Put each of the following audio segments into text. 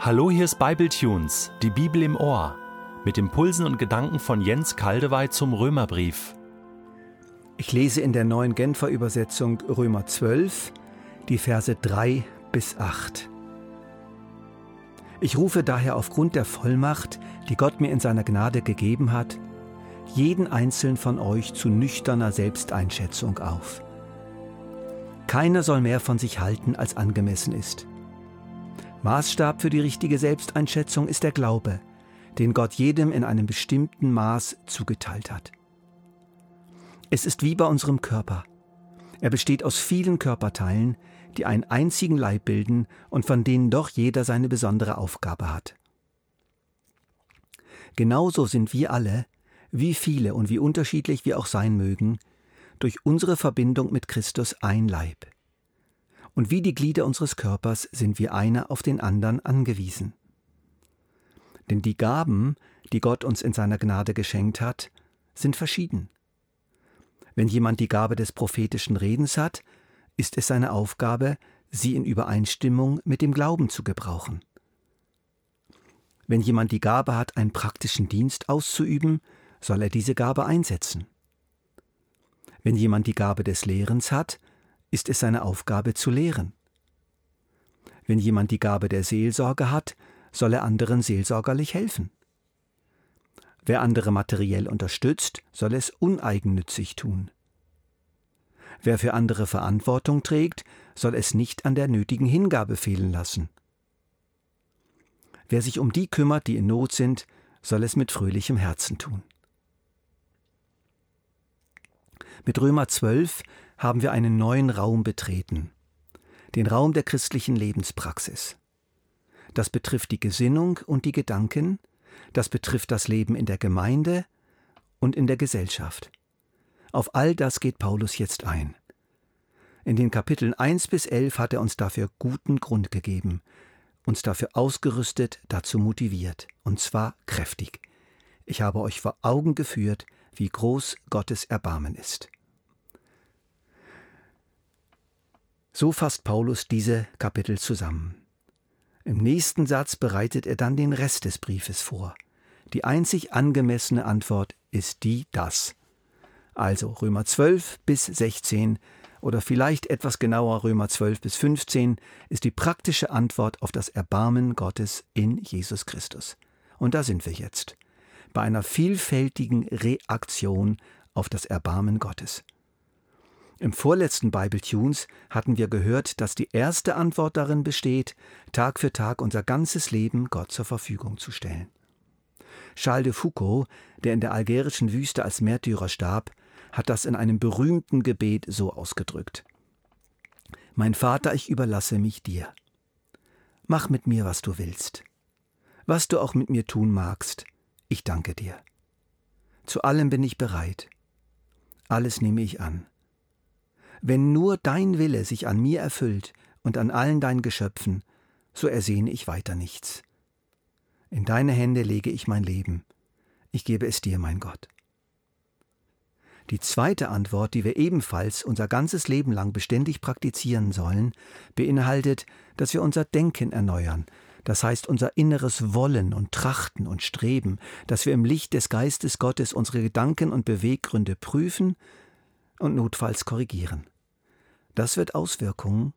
Hallo, hier ist Bibletunes, die Bibel im Ohr, mit Impulsen und Gedanken von Jens Kaldewey zum Römerbrief. Ich lese in der neuen Genfer Übersetzung Römer 12, die Verse 3 bis 8. Ich rufe daher aufgrund der Vollmacht, die Gott mir in seiner Gnade gegeben hat, jeden einzelnen von euch zu nüchterner Selbsteinschätzung auf. Keiner soll mehr von sich halten, als angemessen ist. Maßstab für die richtige Selbsteinschätzung ist der Glaube, den Gott jedem in einem bestimmten Maß zugeteilt hat. Es ist wie bei unserem Körper. Er besteht aus vielen Körperteilen, die einen einzigen Leib bilden und von denen doch jeder seine besondere Aufgabe hat. Genauso sind wir alle, wie viele und wie unterschiedlich wir auch sein mögen, durch unsere Verbindung mit Christus ein Leib. Und wie die Glieder unseres Körpers sind wir einer auf den anderen angewiesen. Denn die Gaben, die Gott uns in seiner Gnade geschenkt hat, sind verschieden. Wenn jemand die Gabe des prophetischen Redens hat, ist es seine Aufgabe, sie in Übereinstimmung mit dem Glauben zu gebrauchen. Wenn jemand die Gabe hat, einen praktischen Dienst auszuüben, soll er diese Gabe einsetzen. Wenn jemand die Gabe des Lehrens hat, ist es seine Aufgabe zu lehren. Wenn jemand die Gabe der Seelsorge hat, soll er anderen seelsorgerlich helfen. Wer andere materiell unterstützt, soll es uneigennützig tun. Wer für andere Verantwortung trägt, soll es nicht an der nötigen Hingabe fehlen lassen. Wer sich um die kümmert, die in Not sind, soll es mit fröhlichem Herzen tun. Mit Römer 12 haben wir einen neuen Raum betreten, den Raum der christlichen Lebenspraxis. Das betrifft die Gesinnung und die Gedanken, das betrifft das Leben in der Gemeinde und in der Gesellschaft. Auf all das geht Paulus jetzt ein. In den Kapiteln 1 bis 11 hat er uns dafür guten Grund gegeben, uns dafür ausgerüstet, dazu motiviert, und zwar kräftig. Ich habe euch vor Augen geführt, wie groß Gottes Erbarmen ist. So fasst Paulus diese Kapitel zusammen. Im nächsten Satz bereitet er dann den Rest des Briefes vor. Die einzig angemessene Antwort ist die das. Also Römer 12 bis 16 oder vielleicht etwas genauer Römer 12 bis 15 ist die praktische Antwort auf das Erbarmen Gottes in Jesus Christus. Und da sind wir jetzt, bei einer vielfältigen Reaktion auf das Erbarmen Gottes. Im vorletzten Bible Tunes hatten wir gehört, dass die erste Antwort darin besteht, Tag für Tag unser ganzes Leben Gott zur Verfügung zu stellen. Charles de Foucault, der in der algerischen Wüste als Märtyrer starb, hat das in einem berühmten Gebet so ausgedrückt. Mein Vater, ich überlasse mich dir. Mach mit mir, was du willst. Was du auch mit mir tun magst, ich danke dir. Zu allem bin ich bereit. Alles nehme ich an. Wenn nur dein Wille sich an mir erfüllt und an allen deinen Geschöpfen, so ersehne ich weiter nichts. In deine Hände lege ich mein Leben. Ich gebe es dir, mein Gott. Die zweite Antwort, die wir ebenfalls unser ganzes Leben lang beständig praktizieren sollen, beinhaltet, dass wir unser Denken erneuern, das heißt unser inneres Wollen und Trachten und Streben, dass wir im Licht des Geistes Gottes unsere Gedanken und Beweggründe prüfen und notfalls korrigieren. Das wird Auswirkungen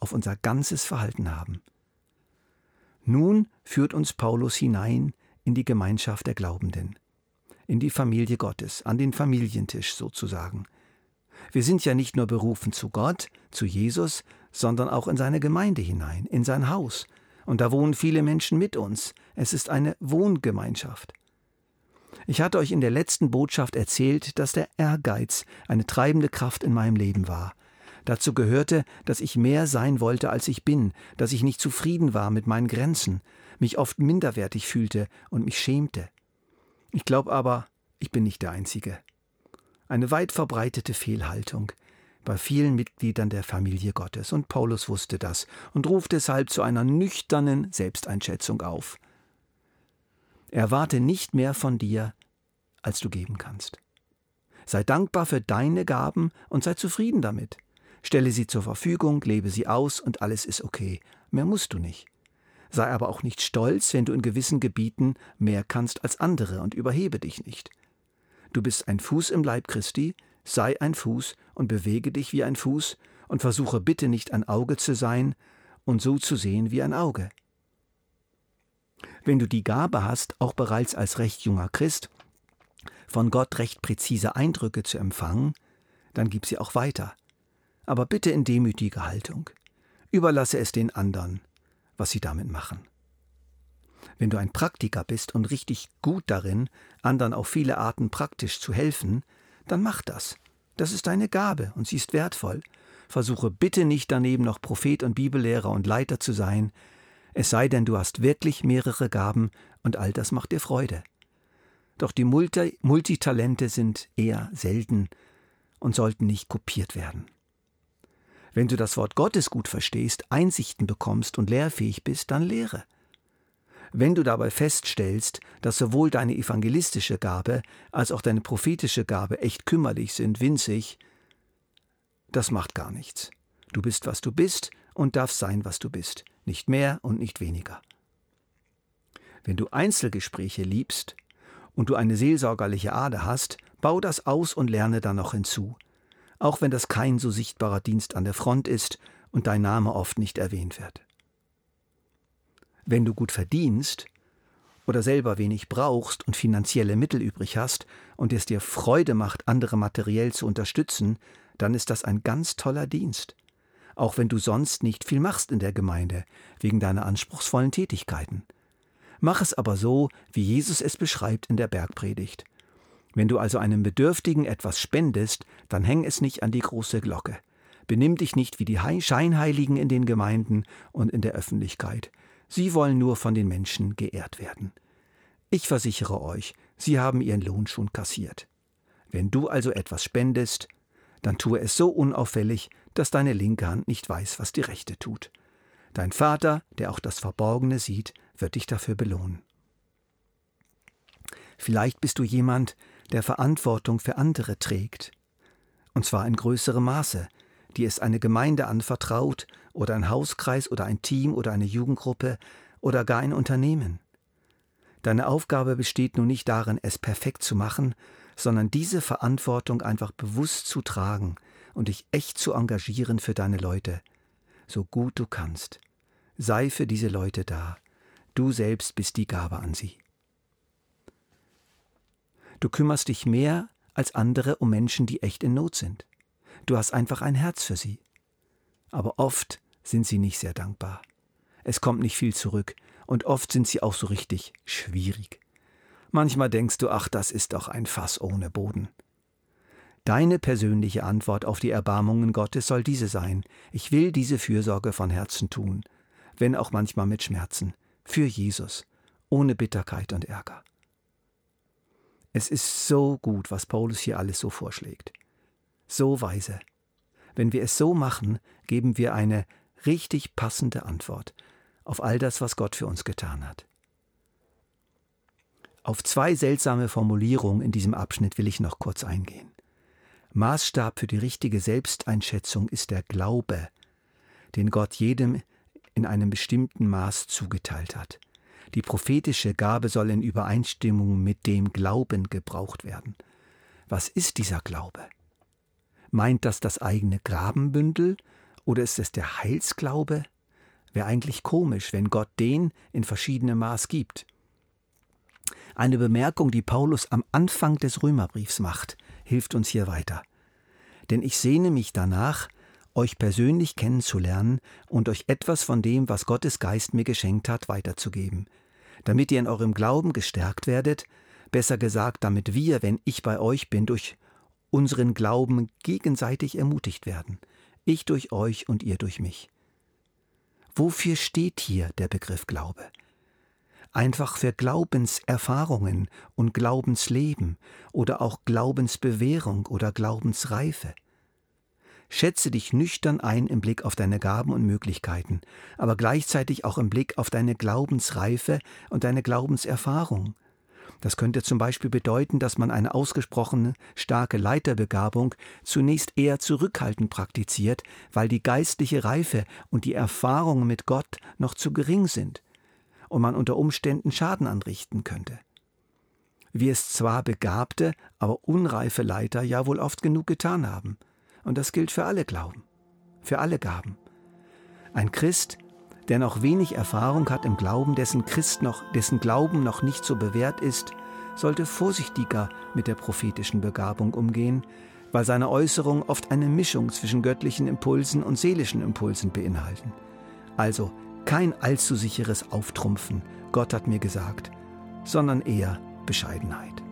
auf unser ganzes Verhalten haben. Nun führt uns Paulus hinein in die Gemeinschaft der Glaubenden, in die Familie Gottes, an den Familientisch sozusagen. Wir sind ja nicht nur berufen zu Gott, zu Jesus, sondern auch in seine Gemeinde hinein, in sein Haus. Und da wohnen viele Menschen mit uns. Es ist eine Wohngemeinschaft. Ich hatte euch in der letzten Botschaft erzählt, dass der Ehrgeiz eine treibende Kraft in meinem Leben war. Dazu gehörte, dass ich mehr sein wollte, als ich bin, dass ich nicht zufrieden war mit meinen Grenzen, mich oft minderwertig fühlte und mich schämte. Ich glaube aber, ich bin nicht der Einzige. Eine weit verbreitete Fehlhaltung bei vielen Mitgliedern der Familie Gottes, und Paulus wusste das und ruft deshalb zu einer nüchternen Selbsteinschätzung auf. Erwarte nicht mehr von dir, als du geben kannst. Sei dankbar für deine Gaben und sei zufrieden damit. Stelle sie zur Verfügung, lebe sie aus und alles ist okay. Mehr musst du nicht. Sei aber auch nicht stolz, wenn du in gewissen Gebieten mehr kannst als andere und überhebe dich nicht. Du bist ein Fuß im Leib Christi, sei ein Fuß und bewege dich wie ein Fuß und versuche bitte nicht ein Auge zu sein und so zu sehen wie ein Auge. Wenn du die Gabe hast, auch bereits als recht junger Christ, von Gott recht präzise Eindrücke zu empfangen, dann gib sie auch weiter. Aber bitte in demütiger Haltung. Überlasse es den anderen was sie damit machen. Wenn du ein Praktiker bist und richtig gut darin, anderen auf viele Arten praktisch zu helfen, dann mach das. Das ist deine Gabe und sie ist wertvoll. Versuche bitte nicht daneben noch Prophet und Bibellehrer und Leiter zu sein, es sei denn, du hast wirklich mehrere Gaben und all das macht dir Freude. Doch die Multi Multitalente sind eher selten und sollten nicht kopiert werden. Wenn du das Wort Gottes gut verstehst, Einsichten bekommst und lehrfähig bist, dann lehre. Wenn du dabei feststellst, dass sowohl deine evangelistische Gabe als auch deine prophetische Gabe echt kümmerlich sind, winzig, das macht gar nichts. Du bist, was du bist und darfst sein, was du bist, nicht mehr und nicht weniger. Wenn du Einzelgespräche liebst und du eine seelsorgerliche Ader hast, bau das aus und lerne dann noch hinzu auch wenn das kein so sichtbarer Dienst an der Front ist und dein Name oft nicht erwähnt wird. Wenn du gut verdienst oder selber wenig brauchst und finanzielle Mittel übrig hast und es dir Freude macht, andere materiell zu unterstützen, dann ist das ein ganz toller Dienst, auch wenn du sonst nicht viel machst in der Gemeinde, wegen deiner anspruchsvollen Tätigkeiten. Mach es aber so, wie Jesus es beschreibt in der Bergpredigt. Wenn du also einem Bedürftigen etwas spendest, dann häng es nicht an die große Glocke. Benimm dich nicht wie die Scheinheiligen in den Gemeinden und in der Öffentlichkeit. Sie wollen nur von den Menschen geehrt werden. Ich versichere euch, sie haben ihren Lohn schon kassiert. Wenn du also etwas spendest, dann tue es so unauffällig, dass deine linke Hand nicht weiß, was die rechte tut. Dein Vater, der auch das Verborgene sieht, wird dich dafür belohnen. Vielleicht bist du jemand, der Verantwortung für andere trägt, und zwar in größerem Maße, die es eine Gemeinde anvertraut oder ein Hauskreis oder ein Team oder eine Jugendgruppe oder gar ein Unternehmen. Deine Aufgabe besteht nun nicht darin, es perfekt zu machen, sondern diese Verantwortung einfach bewusst zu tragen und dich echt zu engagieren für deine Leute, so gut du kannst. Sei für diese Leute da. Du selbst bist die Gabe an sie. Du kümmerst dich mehr als andere um Menschen, die echt in Not sind. Du hast einfach ein Herz für sie. Aber oft sind sie nicht sehr dankbar. Es kommt nicht viel zurück und oft sind sie auch so richtig schwierig. Manchmal denkst du, ach, das ist doch ein Fass ohne Boden. Deine persönliche Antwort auf die Erbarmungen Gottes soll diese sein. Ich will diese Fürsorge von Herzen tun, wenn auch manchmal mit Schmerzen, für Jesus, ohne Bitterkeit und Ärger. Es ist so gut, was Paulus hier alles so vorschlägt. So weise. Wenn wir es so machen, geben wir eine richtig passende Antwort auf all das, was Gott für uns getan hat. Auf zwei seltsame Formulierungen in diesem Abschnitt will ich noch kurz eingehen. Maßstab für die richtige Selbsteinschätzung ist der Glaube, den Gott jedem in einem bestimmten Maß zugeteilt hat. Die prophetische Gabe soll in Übereinstimmung mit dem Glauben gebraucht werden. Was ist dieser Glaube? Meint das das eigene Grabenbündel oder ist es der Heilsglaube? Wäre eigentlich komisch, wenn Gott den in verschiedenem Maß gibt. Eine Bemerkung, die Paulus am Anfang des Römerbriefs macht, hilft uns hier weiter. Denn ich sehne mich danach, euch persönlich kennenzulernen und euch etwas von dem, was Gottes Geist mir geschenkt hat, weiterzugeben, damit ihr in eurem Glauben gestärkt werdet, besser gesagt, damit wir, wenn ich bei euch bin, durch unseren Glauben gegenseitig ermutigt werden, ich durch euch und ihr durch mich. Wofür steht hier der Begriff Glaube? Einfach für Glaubenserfahrungen und Glaubensleben oder auch Glaubensbewährung oder Glaubensreife. Schätze dich nüchtern ein im Blick auf deine Gaben und Möglichkeiten, aber gleichzeitig auch im Blick auf deine Glaubensreife und deine Glaubenserfahrung. Das könnte zum Beispiel bedeuten, dass man eine ausgesprochene starke Leiterbegabung zunächst eher zurückhaltend praktiziert, weil die geistliche Reife und die Erfahrungen mit Gott noch zu gering sind. Und man unter Umständen Schaden anrichten könnte. Wie es zwar begabte, aber unreife Leiter ja wohl oft genug getan haben. Und das gilt für alle Glauben, für alle Gaben. Ein Christ, der noch wenig Erfahrung hat im Glauben, dessen Christ noch, dessen Glauben noch nicht so bewährt ist, sollte vorsichtiger mit der prophetischen Begabung umgehen, weil seine Äußerungen oft eine Mischung zwischen göttlichen Impulsen und seelischen Impulsen beinhalten. Also kein allzu sicheres Auftrumpfen, Gott hat mir gesagt, sondern eher Bescheidenheit.